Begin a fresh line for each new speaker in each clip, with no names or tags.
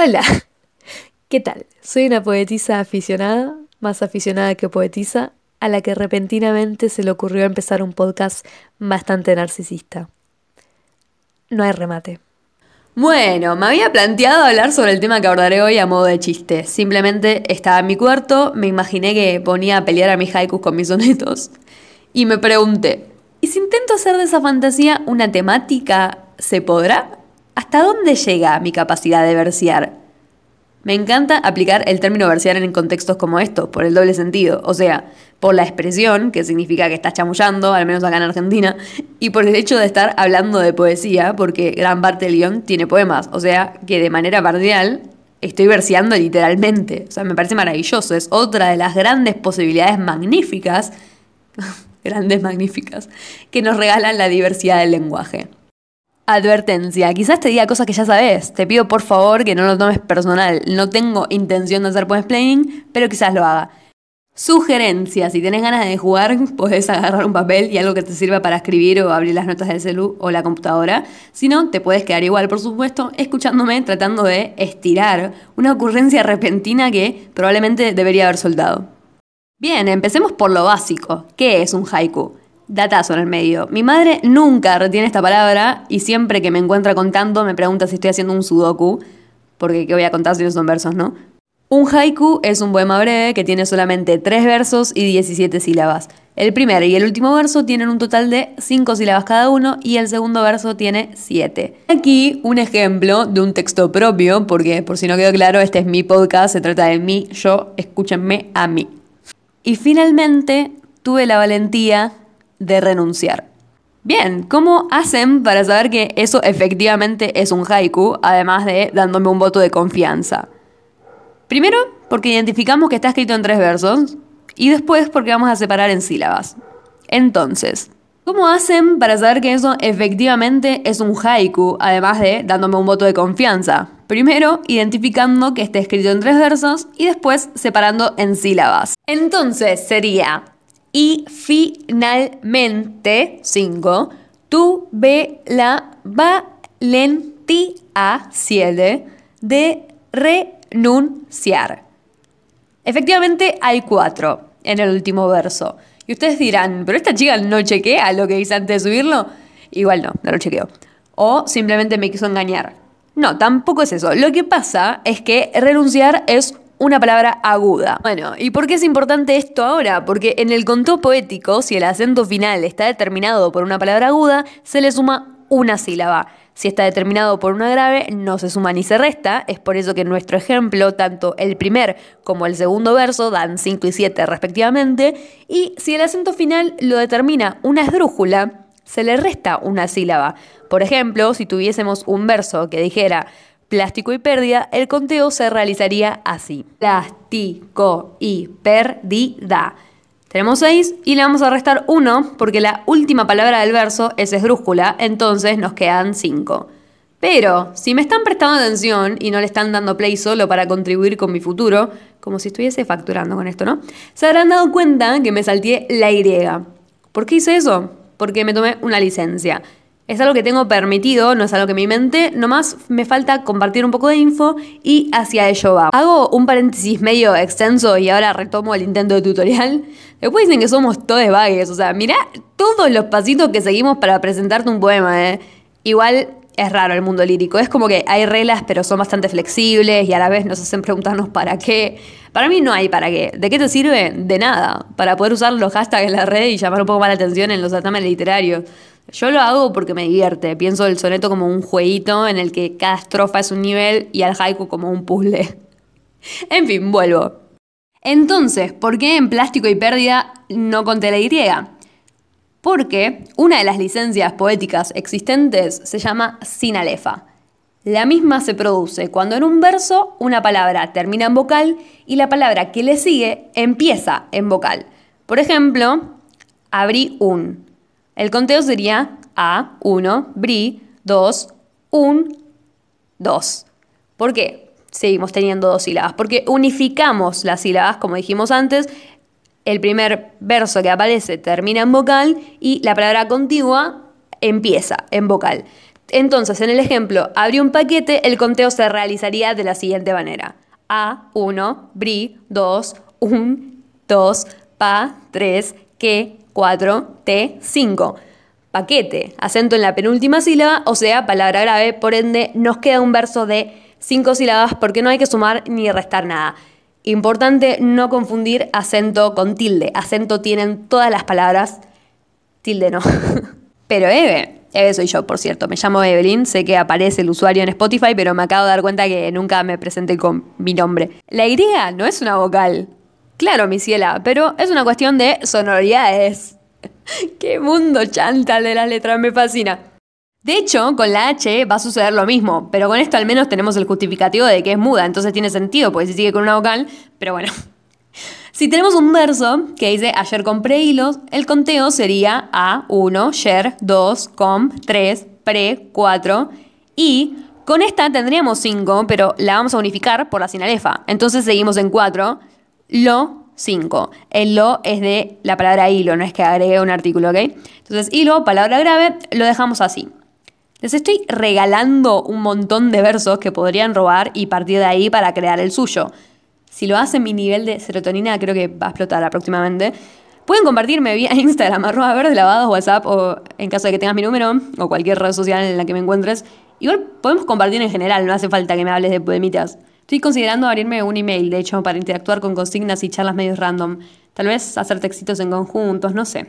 Hola, ¿qué tal? Soy una poetisa aficionada, más aficionada que poetisa, a la que repentinamente se le ocurrió empezar un podcast bastante narcisista. No hay remate.
Bueno, me había planteado hablar sobre el tema que abordaré hoy a modo de chiste. Simplemente estaba en mi cuarto, me imaginé que ponía a pelear a mis haikus con mis sonetos y me pregunté, ¿y si intento hacer de esa fantasía una temática, se podrá? ¿Hasta dónde llega mi capacidad de versear? Me encanta aplicar el término versear en contextos como estos, por el doble sentido, o sea, por la expresión, que significa que estás chamullando, al menos acá en Argentina, y por el hecho de estar hablando de poesía, porque gran parte del guion tiene poemas, o sea, que de manera parcial estoy verseando literalmente, o sea, me parece maravilloso, es otra de las grandes posibilidades magníficas, grandes magníficas, que nos regalan la diversidad del lenguaje. Advertencia, quizás te diga cosas que ya sabes. Te pido por favor que no lo tomes personal. No tengo intención de hacer explaining, pero quizás lo haga. Sugerencia, si tenés ganas de jugar, puedes agarrar un papel y algo que te sirva para escribir o abrir las notas del celu o la computadora. Si no, te puedes quedar igual, por supuesto, escuchándome tratando de estirar una ocurrencia repentina que probablemente debería haber soltado. Bien, empecemos por lo básico. ¿Qué es un haiku? Datazo en el medio. Mi madre nunca retiene esta palabra y siempre que me encuentra contando me pregunta si estoy haciendo un sudoku, porque ¿qué voy a contar si no son versos, no? Un haiku es un poema breve que tiene solamente 3 versos y 17 sílabas. El primer y el último verso tienen un total de 5 sílabas cada uno y el segundo verso tiene 7. Aquí un ejemplo de un texto propio, porque por si no quedó claro, este es mi podcast, se trata de mí, yo, escúchenme a mí. Y finalmente tuve la valentía de renunciar. Bien, ¿cómo hacen para saber que eso efectivamente es un haiku, además de dándome un voto de confianza? Primero, porque identificamos que está escrito en tres versos, y después porque vamos a separar en sílabas. Entonces, ¿cómo hacen para saber que eso efectivamente es un haiku, además de dándome un voto de confianza? Primero, identificando que está escrito en tres versos y después separando en sílabas. Entonces sería y finalmente, 5, tuve la valentía, 7, de renunciar. Efectivamente, hay cuatro en el último verso. Y ustedes dirán, pero esta chica no chequea lo que dice antes de subirlo. Igual no, no lo chequeo. O simplemente me quiso engañar. No, tampoco es eso. Lo que pasa es que renunciar es una palabra aguda. Bueno, ¿y por qué es importante esto ahora? Porque en el contó poético, si el acento final está determinado por una palabra aguda, se le suma una sílaba. Si está determinado por una grave, no se suma ni se resta. Es por eso que en nuestro ejemplo, tanto el primer como el segundo verso dan 5 y 7 respectivamente. Y si el acento final lo determina una esdrújula, se le resta una sílaba. Por ejemplo, si tuviésemos un verso que dijera plástico y pérdida, el conteo se realizaría así. Plástico y pérdida. Tenemos 6 y le vamos a restar 1 porque la última palabra del verso es esdrújula, entonces nos quedan 5. Pero si me están prestando atención y no le están dando play solo para contribuir con mi futuro, como si estuviese facturando con esto, ¿no? Se habrán dado cuenta que me salté la Y. ¿Por qué hice eso? Porque me tomé una licencia. Es algo que tengo permitido, no es algo que me inventé, nomás me falta compartir un poco de info y hacia ello va. Hago un paréntesis medio extenso y ahora retomo el intento de tutorial. Después dicen que somos todos vagues, o sea, mirá todos los pasitos que seguimos para presentarte un poema, ¿eh? Igual es raro el mundo lírico, es como que hay reglas pero son bastante flexibles y a la vez nos hacen preguntarnos para qué. Para mí no hay para qué. ¿De qué te sirve? De nada. Para poder usar los hashtags en la red y llamar un poco más la atención en los certámenes literarios. Yo lo hago porque me divierte. Pienso el soneto como un jueguito en el que cada estrofa es un nivel y al haiku como un puzzle. en fin, vuelvo. Entonces, ¿por qué en Plástico y Pérdida no conté la Y? Porque una de las licencias poéticas existentes se llama sinalefa. La misma se produce cuando en un verso una palabra termina en vocal y la palabra que le sigue empieza en vocal. Por ejemplo, abrí un. El conteo sería A, 1, BRI, 2, 1, 2. ¿Por qué? Seguimos teniendo dos sílabas. Porque unificamos las sílabas, como dijimos antes. El primer verso que aparece termina en vocal y la palabra contigua empieza en vocal. Entonces, en el ejemplo, abrí un paquete, el conteo se realizaría de la siguiente manera. A, 1, bri, 2, 1, 2, pa, 3, que, 4, t, 5. Paquete, acento en la penúltima sílaba, o sea, palabra grave, por ende nos queda un verso de 5 sílabas porque no hay que sumar ni restar nada. Importante no confundir acento con tilde. Acento tienen todas las palabras, tilde no. Pero Eve, Eve soy yo, por cierto. Me llamo Evelyn, sé que aparece el usuario en Spotify, pero me acabo de dar cuenta que nunca me presenté con mi nombre. La Y no es una vocal. Claro, mi ciela, pero es una cuestión de sonoridades. ¡Qué mundo chanta de las letras! Me fascina. De hecho, con la H va a suceder lo mismo, pero con esto al menos tenemos el justificativo de que es muda, entonces tiene sentido, porque si sigue con una vocal, pero bueno. Si tenemos un verso que dice ayer compré hilos, el conteo sería A, 1, share, 2, com, 3, pre, 4 y con esta tendríamos 5, pero la vamos a unificar por la sinalefa. Entonces seguimos en 4, lo, 5. El lo es de la palabra hilo, no es que agregue un artículo, ¿ok? Entonces hilo, palabra grave, lo dejamos así. Les estoy regalando un montón de versos que podrían robar y partir de ahí para crear el suyo. Si lo hacen, mi nivel de serotonina creo que va a explotar próximamente. Pueden compartirme vía Instagram, arroba verde lavados, WhatsApp o en caso de que tengas mi número o cualquier red social en la que me encuentres. Igual podemos compartir en general, no hace falta que me hables de poemitas. Estoy considerando abrirme un email, de hecho, para interactuar con consignas y charlas medios random. Tal vez hacer textitos en conjuntos, no sé.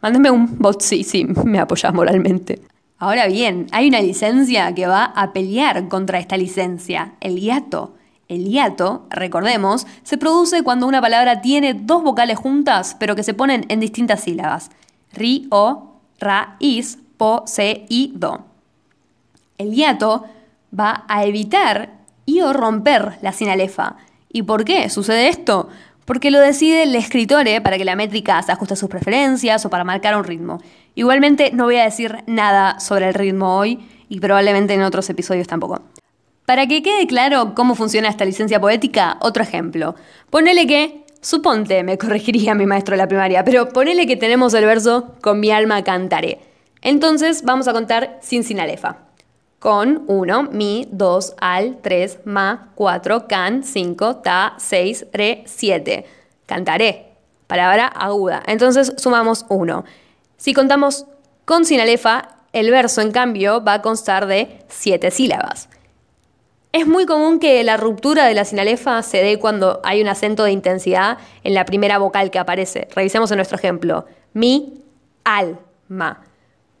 Mándenme un bot, sí, sí, me apoyas moralmente. Ahora bien, hay una licencia que va a pelear contra esta licencia, el hiato. El hiato, recordemos, se produce cuando una palabra tiene dos vocales juntas, pero que se ponen en distintas sílabas. Ri, o, ra, is, po, se, y, do. El hiato va a evitar y o romper la sinalefa. ¿Y por qué sucede esto? Porque lo decide el escritor para que la métrica se ajuste a sus preferencias o para marcar un ritmo. Igualmente no voy a decir nada sobre el ritmo hoy y probablemente en otros episodios tampoco. Para que quede claro cómo funciona esta licencia poética, otro ejemplo. Ponele que, suponte, me corregiría mi maestro de la primaria, pero ponele que tenemos el verso con mi alma cantaré. Entonces vamos a contar sin sinalefa. Con 1, mi, 2, al, 3, ma, 4, can, 5, ta, 6, re, 7. Cantaré. Palabra aguda. Entonces sumamos 1. Si contamos con sinalefa, el verso, en cambio, va a constar de siete sílabas. Es muy común que la ruptura de la sinalefa se dé cuando hay un acento de intensidad en la primera vocal que aparece. Revisemos en nuestro ejemplo. Mi, al, ma.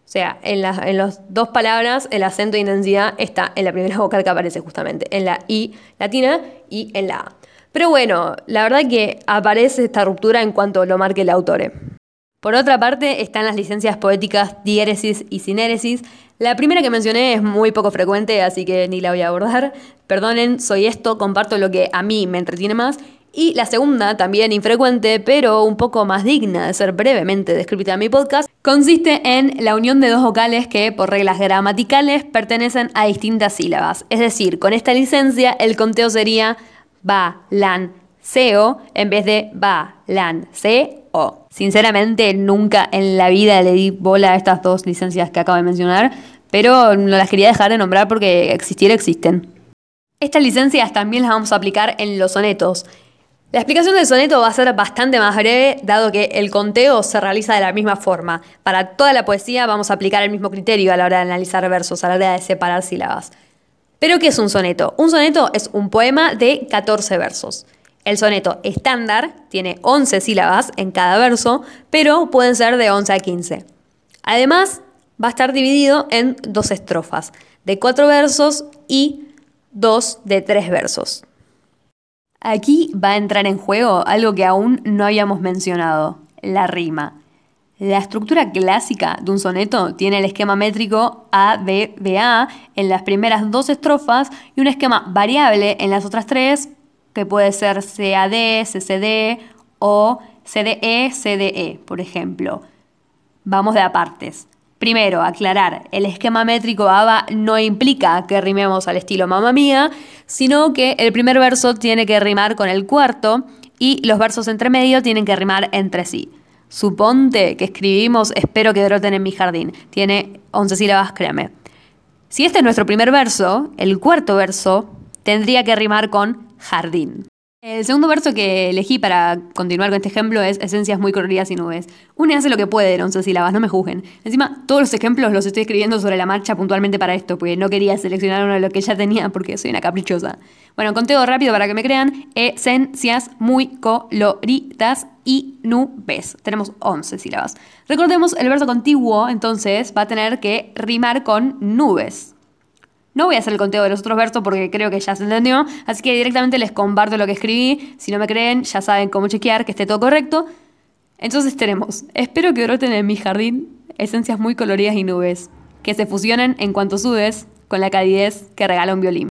O sea, en, las dos palabras el acento de intensidad está en la primera vocal que aparece justamente, en la I latina y en la A. Pero bueno, la verdad que aparece esta ruptura en cuanto lo marque el autor. Por otra parte, están las licencias poéticas diéresis y sinéresis. La primera que mencioné es muy poco frecuente, así que ni la voy a abordar. Perdonen, soy esto, comparto lo que a mí me entretiene más. Y la segunda, también infrecuente, pero un poco más digna de ser brevemente descrita en mi podcast, consiste en la unión de dos vocales que, por reglas gramaticales, pertenecen a distintas sílabas. Es decir, con esta licencia, el conteo sería ba, lan, seo, en vez de ba, lan, se Sinceramente, nunca en la vida le di bola a estas dos licencias que acabo de mencionar, pero no las quería dejar de nombrar porque existir existen. Estas licencias también las vamos a aplicar en los sonetos. La explicación del soneto va a ser bastante más breve, dado que el conteo se realiza de la misma forma. Para toda la poesía vamos a aplicar el mismo criterio a la hora de analizar versos, a la hora de separar sílabas. ¿Pero qué es un soneto? Un soneto es un poema de 14 versos. El soneto estándar tiene 11 sílabas en cada verso, pero pueden ser de 11 a 15. Además, va a estar dividido en dos estrofas, de cuatro versos y dos de tres versos. Aquí va a entrar en juego algo que aún no habíamos mencionado, la rima. La estructura clásica de un soneto tiene el esquema métrico A, B, B, A en las primeras dos estrofas y un esquema variable en las otras tres que puede ser CAD, CCD o CDE, CDE, por ejemplo. Vamos de apartes. Primero, aclarar, el esquema métrico ABA no implica que rimemos al estilo mamá mía, sino que el primer verso tiene que rimar con el cuarto y los versos entre medio tienen que rimar entre sí. Suponte que escribimos espero que broten en mi jardín. Tiene 11 sílabas, créame. Si este es nuestro primer verso, el cuarto verso tendría que rimar con jardín. El segundo verso que elegí para continuar con este ejemplo es esencias muy coloridas y nubes. Une hace lo que puede en once sílabas, no me juzguen. Encima, todos los ejemplos los estoy escribiendo sobre la marcha puntualmente para esto, porque no quería seleccionar uno de lo que ya tenía porque soy una caprichosa. Bueno, conteo rápido para que me crean. Esencias muy coloridas y nubes. Tenemos 11 sílabas. Recordemos, el verso contiguo entonces va a tener que rimar con nubes. No voy a hacer el conteo de los otros versos porque creo que ya se entendió, así que directamente les comparto lo que escribí. Si no me creen, ya saben cómo chequear que esté todo correcto. Entonces tenemos, espero que broten en mi jardín esencias muy coloridas y nubes, que se fusionen en cuanto subes con la calidez que regala un violín.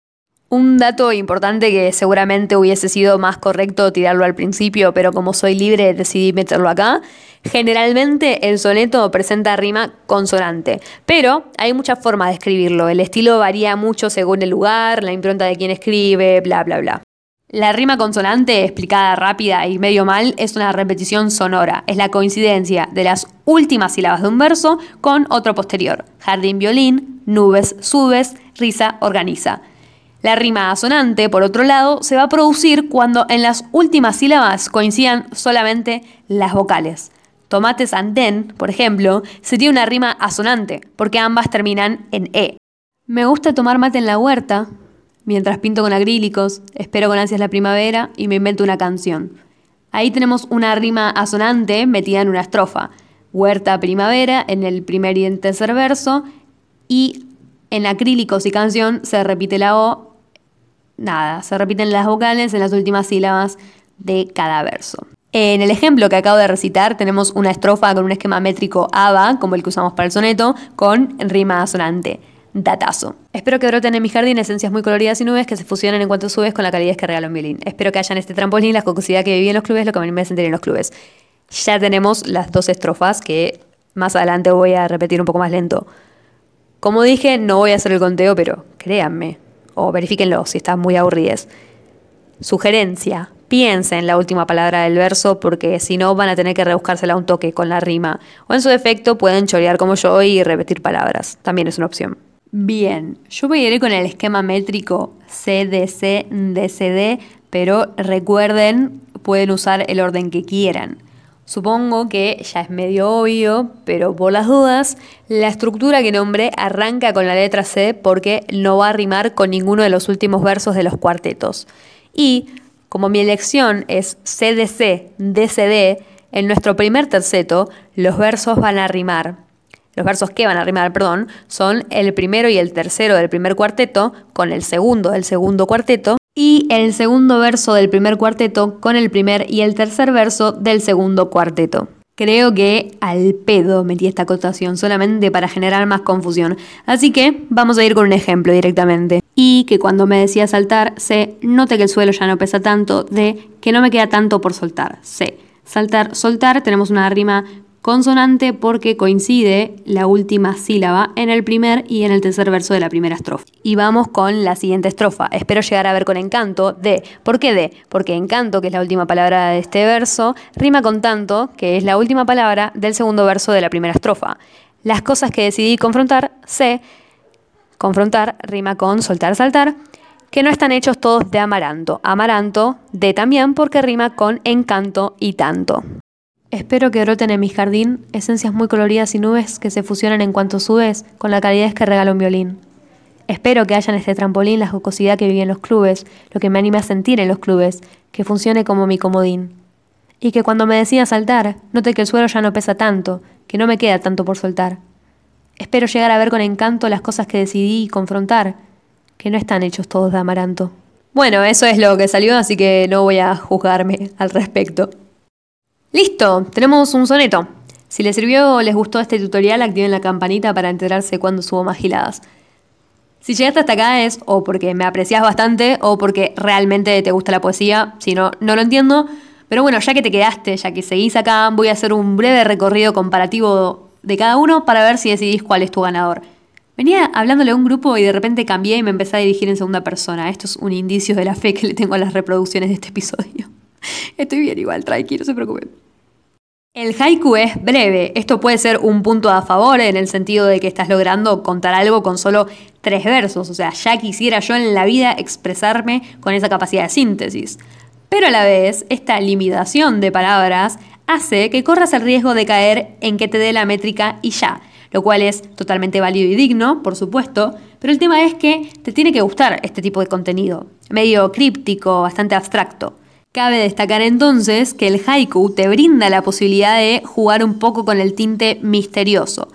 Un dato importante que seguramente hubiese sido más correcto tirarlo al principio, pero como soy libre decidí meterlo acá. Generalmente el soneto presenta rima consonante, pero hay muchas formas de escribirlo. El estilo varía mucho según el lugar, la impronta de quien escribe, bla, bla, bla. La rima consonante, explicada rápida y medio mal, es una repetición sonora. Es la coincidencia de las últimas sílabas de un verso con otro posterior. Jardín, violín, nubes, subes, risa, organiza. La rima asonante, por otro lado, se va a producir cuando en las últimas sílabas coincidan solamente las vocales. Tomates andén, por ejemplo, sería una rima asonante, porque ambas terminan en E. Me gusta tomar mate en la huerta, mientras pinto con acrílicos, espero con ansias la primavera y me invento una canción. Ahí tenemos una rima asonante metida en una estrofa. Huerta, primavera, en el primer y en tercer verso, y en acrílicos y canción se repite la O nada, se repiten las vocales en las últimas sílabas de cada verso. En el ejemplo que acabo de recitar tenemos una estrofa con un esquema métrico ABA, como el que usamos para el soneto, con rima sonante. Datazo. Espero que broten en mi jardín esencias muy coloridas y nubes que se fusionen en cuanto subes con la calidad que regala un violín. Espero que haya en este trampolín la jocosidad que viví en los clubes, lo que me sentir en los clubes. Ya tenemos las dos estrofas que más adelante voy a repetir un poco más lento. Como dije, no voy a hacer el conteo, pero créanme, o verifíquenlo si están muy aburridos. Sugerencia, piensen en la última palabra del verso porque si no van a tener que rebuscársela un toque con la rima. O en su defecto pueden chorear como yo y repetir palabras. También es una opción. Bien, yo voy a ir con el esquema métrico CDC, DCD, pero recuerden, pueden usar el orden que quieran. Supongo que ya es medio obvio, pero por las dudas, la estructura que nombré arranca con la letra C porque no va a rimar con ninguno de los últimos versos de los cuartetos. Y como mi elección es CDC, DCD, en nuestro primer terceto los versos van a rimar. Los versos que van a rimar, perdón, son el primero y el tercero del primer cuarteto con el segundo del segundo cuarteto y el segundo verso del primer cuarteto con el primer y el tercer verso del segundo cuarteto. Creo que al pedo metí esta acotación solamente para generar más confusión. Así que vamos a ir con un ejemplo directamente. Y que cuando me decía saltar, se note que el suelo ya no pesa tanto, de que no me queda tanto por soltar. C. Saltar, soltar, tenemos una rima consonante porque coincide la última sílaba en el primer y en el tercer verso de la primera estrofa. Y vamos con la siguiente estrofa. Espero llegar a ver con encanto de. ¿Por qué de? Porque encanto, que es la última palabra de este verso, rima con tanto, que es la última palabra del segundo verso de la primera estrofa. Las cosas que decidí confrontar, sé, confrontar rima con soltar, saltar, que no están hechos todos de amaranto. Amaranto de también porque rima con encanto y tanto. Espero que broten en mi jardín esencias muy coloridas y nubes que se fusionan en cuanto subes con la calidez que regala un violín. Espero que haya en este trampolín la jocosidad que viví en los clubes, lo que me anime a sentir en los clubes, que funcione como mi comodín. Y que cuando me decida saltar, note que el suelo ya no pesa tanto, que no me queda tanto por soltar. Espero llegar a ver con encanto las cosas que decidí confrontar, que no están hechos todos de amaranto. Bueno, eso es lo que salió, así que no voy a juzgarme al respecto. Listo, tenemos un soneto. Si les sirvió o les gustó este tutorial, activen la campanita para enterarse cuando subo más giladas. Si llegaste hasta acá es o porque me aprecias bastante o porque realmente te gusta la poesía, si no, no lo entiendo. Pero bueno, ya que te quedaste, ya que seguís acá, voy a hacer un breve recorrido comparativo de cada uno para ver si decidís cuál es tu ganador. Venía hablándole a un grupo y de repente cambié y me empecé a dirigir en segunda persona. Esto es un indicio de la fe que le tengo a las reproducciones de este episodio. Estoy bien igual, tranquilo, no se preocupen. El haiku es breve. Esto puede ser un punto a favor en el sentido de que estás logrando contar algo con solo tres versos. O sea, ya quisiera yo en la vida expresarme con esa capacidad de síntesis. Pero a la vez, esta limitación de palabras hace que corras el riesgo de caer en que te dé la métrica y ya, lo cual es totalmente válido y digno, por supuesto, pero el tema es que te tiene que gustar este tipo de contenido, medio críptico, bastante abstracto. Cabe destacar entonces que el haiku te brinda la posibilidad de jugar un poco con el tinte misterioso.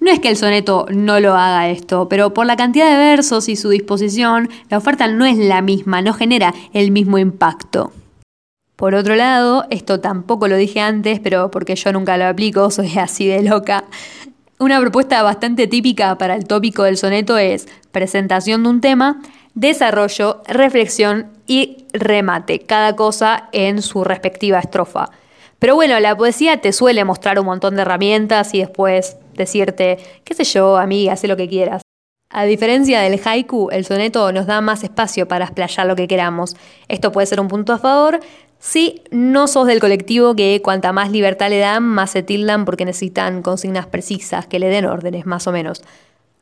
No es que el soneto no lo haga esto, pero por la cantidad de versos y su disposición, la oferta no es la misma, no genera el mismo impacto. Por otro lado, esto tampoco lo dije antes, pero porque yo nunca lo aplico, soy así de loca. Una propuesta bastante típica para el tópico del soneto es presentación de un tema, desarrollo, reflexión y remate, cada cosa en su respectiva estrofa. Pero bueno, la poesía te suele mostrar un montón de herramientas y después decirte, qué sé yo, amiga, haz lo que quieras. A diferencia del haiku, el soneto nos da más espacio para explayar lo que queramos. Esto puede ser un punto a favor si no sos del colectivo que cuanta más libertad le dan, más se tildan porque necesitan consignas precisas, que le den órdenes, más o menos.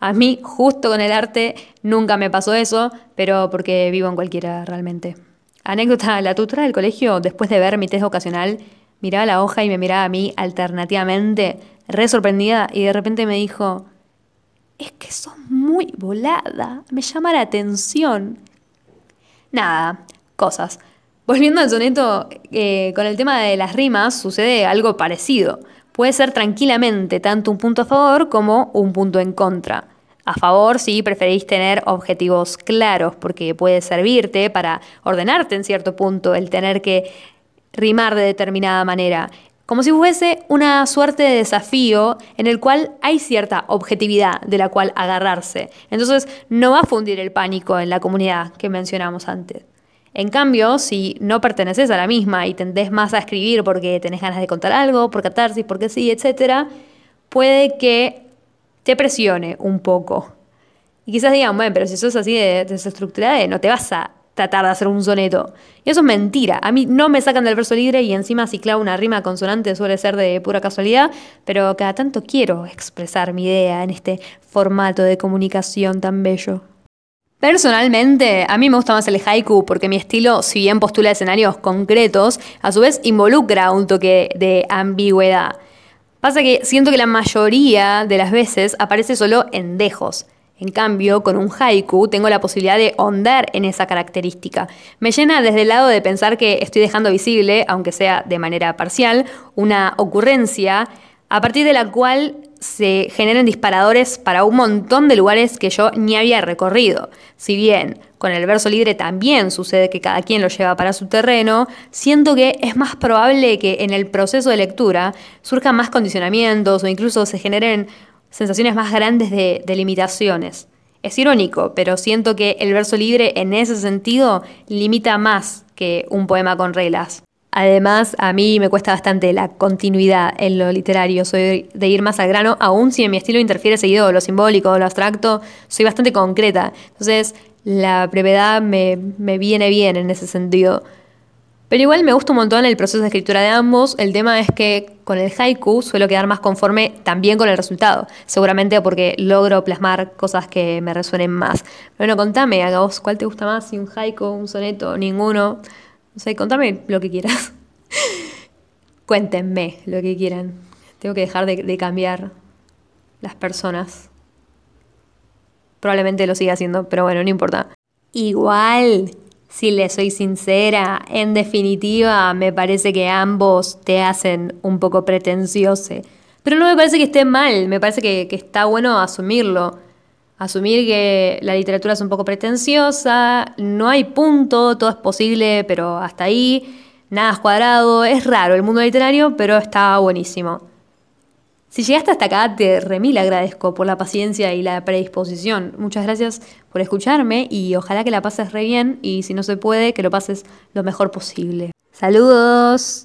A mí, justo con el arte, nunca me pasó eso, pero porque vivo en cualquiera realmente. Anécdota, la tutora del colegio, después de ver mi test ocasional, miraba la hoja y me miraba a mí alternativamente, re sorprendida, y de repente me dijo, es que sos muy volada, me llama la atención. Nada, cosas. Volviendo al soneto, eh, con el tema de las rimas sucede algo parecido. Puede ser tranquilamente tanto un punto a favor como un punto en contra. A favor si preferís tener objetivos claros, porque puede servirte para ordenarte en cierto punto el tener que rimar de determinada manera. Como si fuese una suerte de desafío en el cual hay cierta objetividad de la cual agarrarse. Entonces no va a fundir el pánico en la comunidad que mencionamos antes. En cambio, si no perteneces a la misma y tendés más a escribir porque tenés ganas de contar algo, por catarsis, porque sí, etc., puede que te presione un poco. Y quizás digan, bueno, pero si sos así de desestructurada, no te vas a tratar de hacer un soneto. Y eso es mentira. A mí no me sacan del verso libre y encima si clavo una rima consonante suele ser de pura casualidad, pero cada tanto quiero expresar mi idea en este formato de comunicación tan bello. Personalmente, a mí me gusta más el haiku porque mi estilo, si bien postula escenarios concretos, a su vez involucra un toque de ambigüedad. Pasa que siento que la mayoría de las veces aparece solo en dejos. En cambio, con un haiku tengo la posibilidad de hondar en esa característica. Me llena desde el lado de pensar que estoy dejando visible, aunque sea de manera parcial, una ocurrencia a partir de la cual se generan disparadores para un montón de lugares que yo ni había recorrido. Si bien con el verso libre también sucede que cada quien lo lleva para su terreno, siento que es más probable que en el proceso de lectura surjan más condicionamientos o incluso se generen sensaciones más grandes de, de limitaciones. Es irónico, pero siento que el verso libre en ese sentido limita más que un poema con reglas. Además, a mí me cuesta bastante la continuidad en lo literario, soy de ir más al grano, aun si en mi estilo interfiere seguido lo simbólico lo abstracto, soy bastante concreta. Entonces, la brevedad me, me viene bien en ese sentido. Pero igual me gusta un montón el proceso de escritura de ambos. El tema es que con el haiku suelo quedar más conforme también con el resultado. Seguramente porque logro plasmar cosas que me resuenen más. Bueno, contame, a vos, ¿cuál te gusta más? Si un haiku, un soneto, ninguno. No sé, contame lo que quieras. Cuéntenme lo que quieran. Tengo que dejar de, de, cambiar las personas. Probablemente lo siga haciendo, pero bueno, no importa. Igual, si le soy sincera, en definitiva me parece que ambos te hacen un poco pretencioso. Pero no me parece que esté mal, me parece que, que está bueno asumirlo asumir que la literatura es un poco pretenciosa, no hay punto, todo es posible, pero hasta ahí, nada es cuadrado, es raro el mundo literario, pero está buenísimo. Si llegaste hasta acá, te remil agradezco por la paciencia y la predisposición. Muchas gracias por escucharme y ojalá que la pases re bien y si no se puede, que lo pases lo mejor posible. Saludos.